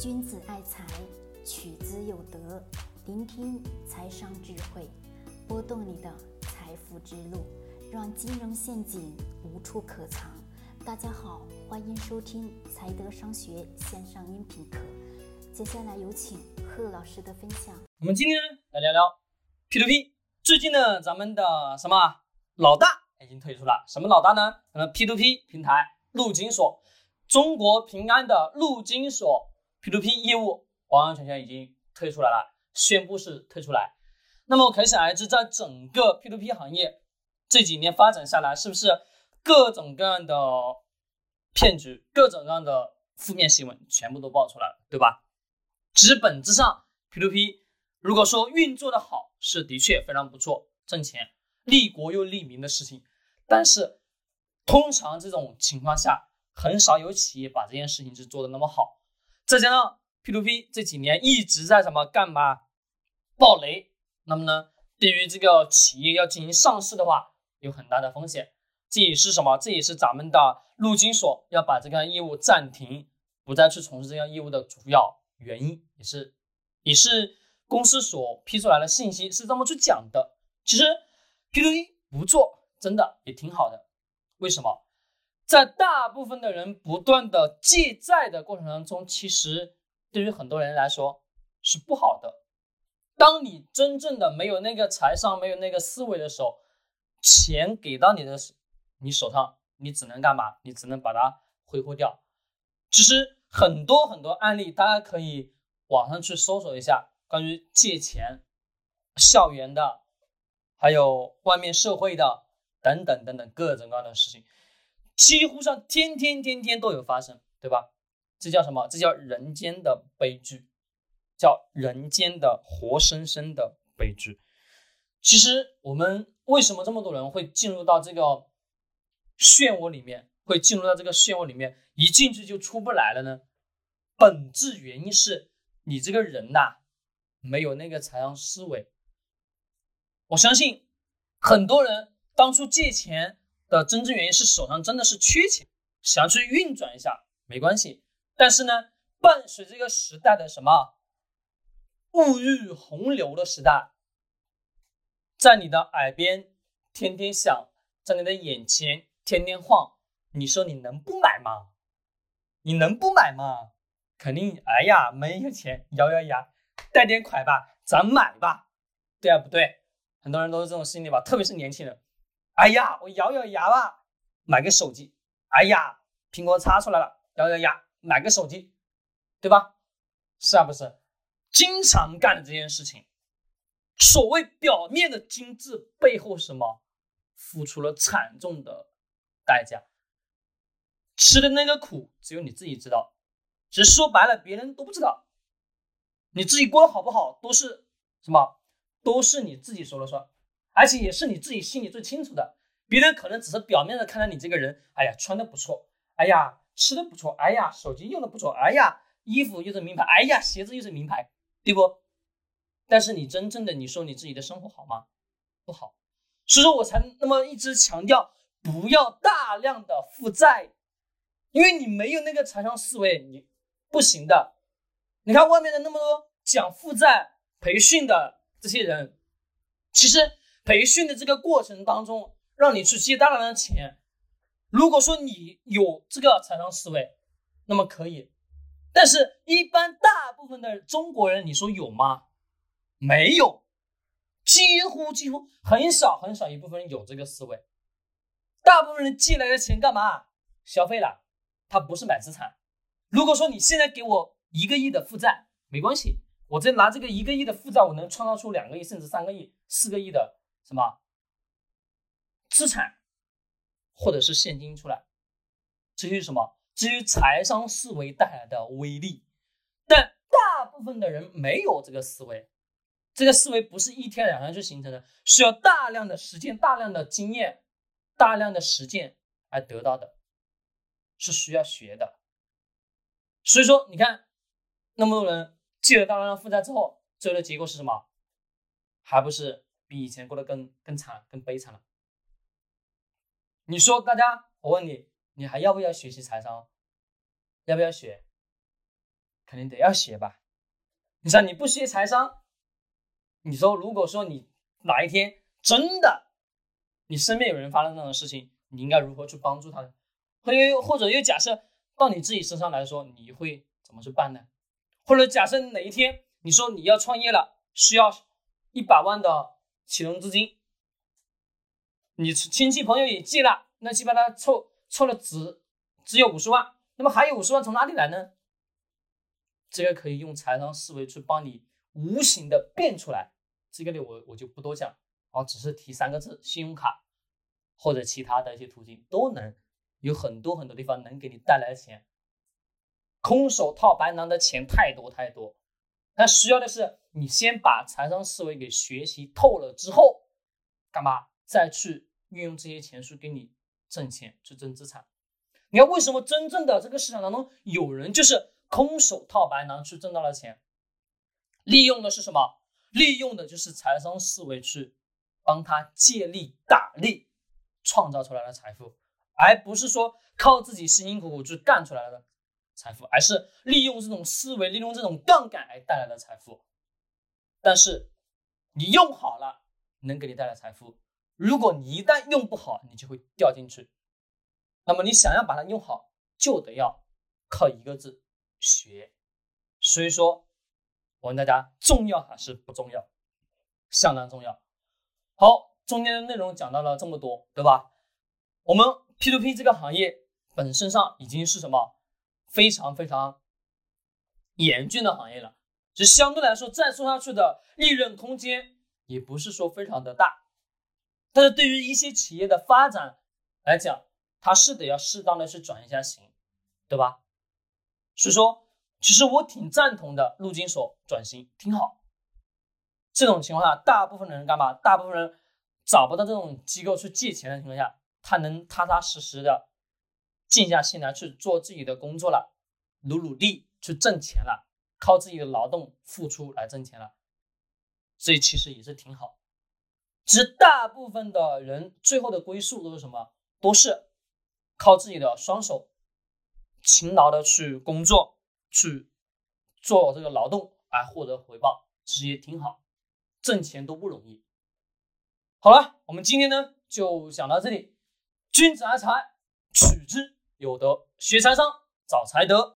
君子爱财，取之有德。聆听财商智慧，拨动你的财富之路，让金融陷阱无处可藏。大家好，欢迎收听财德商学线上音频课。接下来有请贺老师的分享。我们今天来聊聊 P2P。最近呢，咱们的什么老大已经退出了？什么老大呢？咱们，P2P 平台陆金所，中国平安的陆金所 P2P 业务完完全全已经推出来了，宣布是推出来。那么可想而知，在整个 P2P 行业这几年发展下来，是不是各种各样的骗局、各种各样的负面新闻全部都爆出来了，对吧？其实本质上，P2P 如果说运作的好，是的确非常不错，挣钱、利国又利民的事情。但是，通常这种情况下，很少有企业把这件事情是做的那么好。再加上 P2P 这几年一直在什么干嘛暴雷，那么呢，对于这个企业要进行上市的话，有很大的风险。这也是什么？这也是咱们的陆金所要把这个业务暂停，不再去从事这项业务的主要。原因也是，也是公司所批出来的信息是这么去讲的。其实 P2P 不做真的也挺好的。为什么？在大部分的人不断的借债的过程当中，其实对于很多人来说是不好的。当你真正的没有那个财商、没有那个思维的时候，钱给到你的你手上，你只能干嘛？你只能把它挥霍掉。其实。很多很多案例，大家可以网上去搜索一下关于借钱、校园的，还有外面社会的等等等等各种各样的事情，几乎上天天天天都有发生，对吧？这叫什么？这叫人间的悲剧，叫人间的活生生的悲剧。其实我们为什么这么多人会进入到这个漩涡里面？会进入到这个漩涡里面，一进去就出不来了呢？本质原因是你这个人呐，没有那个财商思维。我相信很多人当初借钱的真正原因是手上真的是缺钱，想要去运转一下，没关系。但是呢，伴随这个时代的什么物欲洪流的时代，在你的耳边天天响，在你的眼前天天晃。你说你能不买吗？你能不买吗？肯定，哎呀，没有钱，咬咬牙，贷点款吧，咱买吧，对啊，不对？很多人都是这种心理吧，特别是年轻人。哎呀，我咬咬牙吧，买个手机。哎呀，苹果叉出来了，咬咬牙买个手机，对吧？是啊，不是？经常干的这件事情，所谓表面的精致，背后什么？付出了惨重的代价。吃的那个苦，只有你自己知道。其实说白了，别人都不知道。你自己过得好不好，都是什么？都是你自己说了算，而且也是你自己心里最清楚的。别人可能只是表面的看到你这个人，哎呀，穿的不错，哎呀，吃的不错，哎呀，手机用的不错，哎呀，衣服又是名牌，哎呀，鞋子又是名牌，对不？但是你真正的，你说你自己的生活好吗？不好。所以说我才那么一直强调，不要大量的负债。因为你没有那个财商思维，你不行的。你看外面的那么多讲负债培训的这些人，其实培训的这个过程当中，让你去借大量的钱。如果说你有这个财商思维，那么可以。但是，一般大部分的中国人，你说有吗？没有，几乎几乎很少很少一部分人有这个思维。大部分人借来的钱干嘛？消费了。他不是买资产。如果说你现在给我一个亿的负债，没关系，我再拿这个一个亿的负债，我能创造出两个亿甚至三个亿、四个亿的什么资产，或者是现金出来。至于什么？至于财商思维带来的威力，但大部分的人没有这个思维。这个思维不是一天两天就形成的，需要大量的实践、大量的经验、大量的实践而得到的。是需要学的，所以说你看，那么多人借了大量的负债之后，最后的结果是什么？还不是比以前过得更更惨、更悲惨了？你说大家，我问你，你还要不要学习财商？要不要学？肯定得要学吧。你说你不学财商，你说如果说你哪一天真的你身边有人发生这种事情，你应该如何去帮助他呢？或又或者又假设到你自己身上来说，你会怎么去办呢？或者假设哪一天你说你要创业了，需要一百万的启动资金，你亲戚朋友也借了，那基本上凑凑了只只有五十万，那么还有五十万从哪里来呢？这个可以用财商思维去帮你无形的变出来，这个呢我我就不多讲，啊，只是提三个字：信用卡或者其他的一些途径都能有很多很多地方能给你带来钱。空手套白狼的钱太多太多，那需要的是你先把财商思维给学习透了之后，干嘛再去运用这些钱去给你挣钱去挣资产？你看为什么真正的这个市场当中有人就是？空手套白狼去挣到了钱，利用的是什么？利用的就是财商思维去帮他借力打力，创造出来的财富，而不是说靠自己辛辛苦苦去干出来的财富，而是利用这种思维，利用这种杠杆而带来的财富。但是你用好了，能给你带来财富；如果你一旦用不好，你就会掉进去。那么你想要把它用好，就得要靠一个字。学，所以说，我问大家，重要还是不重要？相当重要。好，中间的内容讲到了这么多，对吧？我们 P to P 这个行业本身上已经是什么非常非常严峻的行业了，就相对来说再做下去的利润空间也不是说非常的大。但是对于一些企业的发展来讲，它是得要适当的去转一下型，对吧？所以说，其实我挺赞同的，陆金所转型挺好。这种情况下，大部分的人干嘛？大部分人找不到这种机构去借钱的情况下，他能踏踏实实的静下心来去做自己的工作了，努努力去挣钱了，靠自己的劳动付出来挣钱了。这其实也是挺好。其实大部分的人最后的归宿都是什么？都是靠自己的双手。勤劳的去工作，去做这个劳动，来获得回报，其实也挺好。挣钱都不容易。好了，我们今天呢就讲到这里。君子爱财，取之有德；学财商，找财德。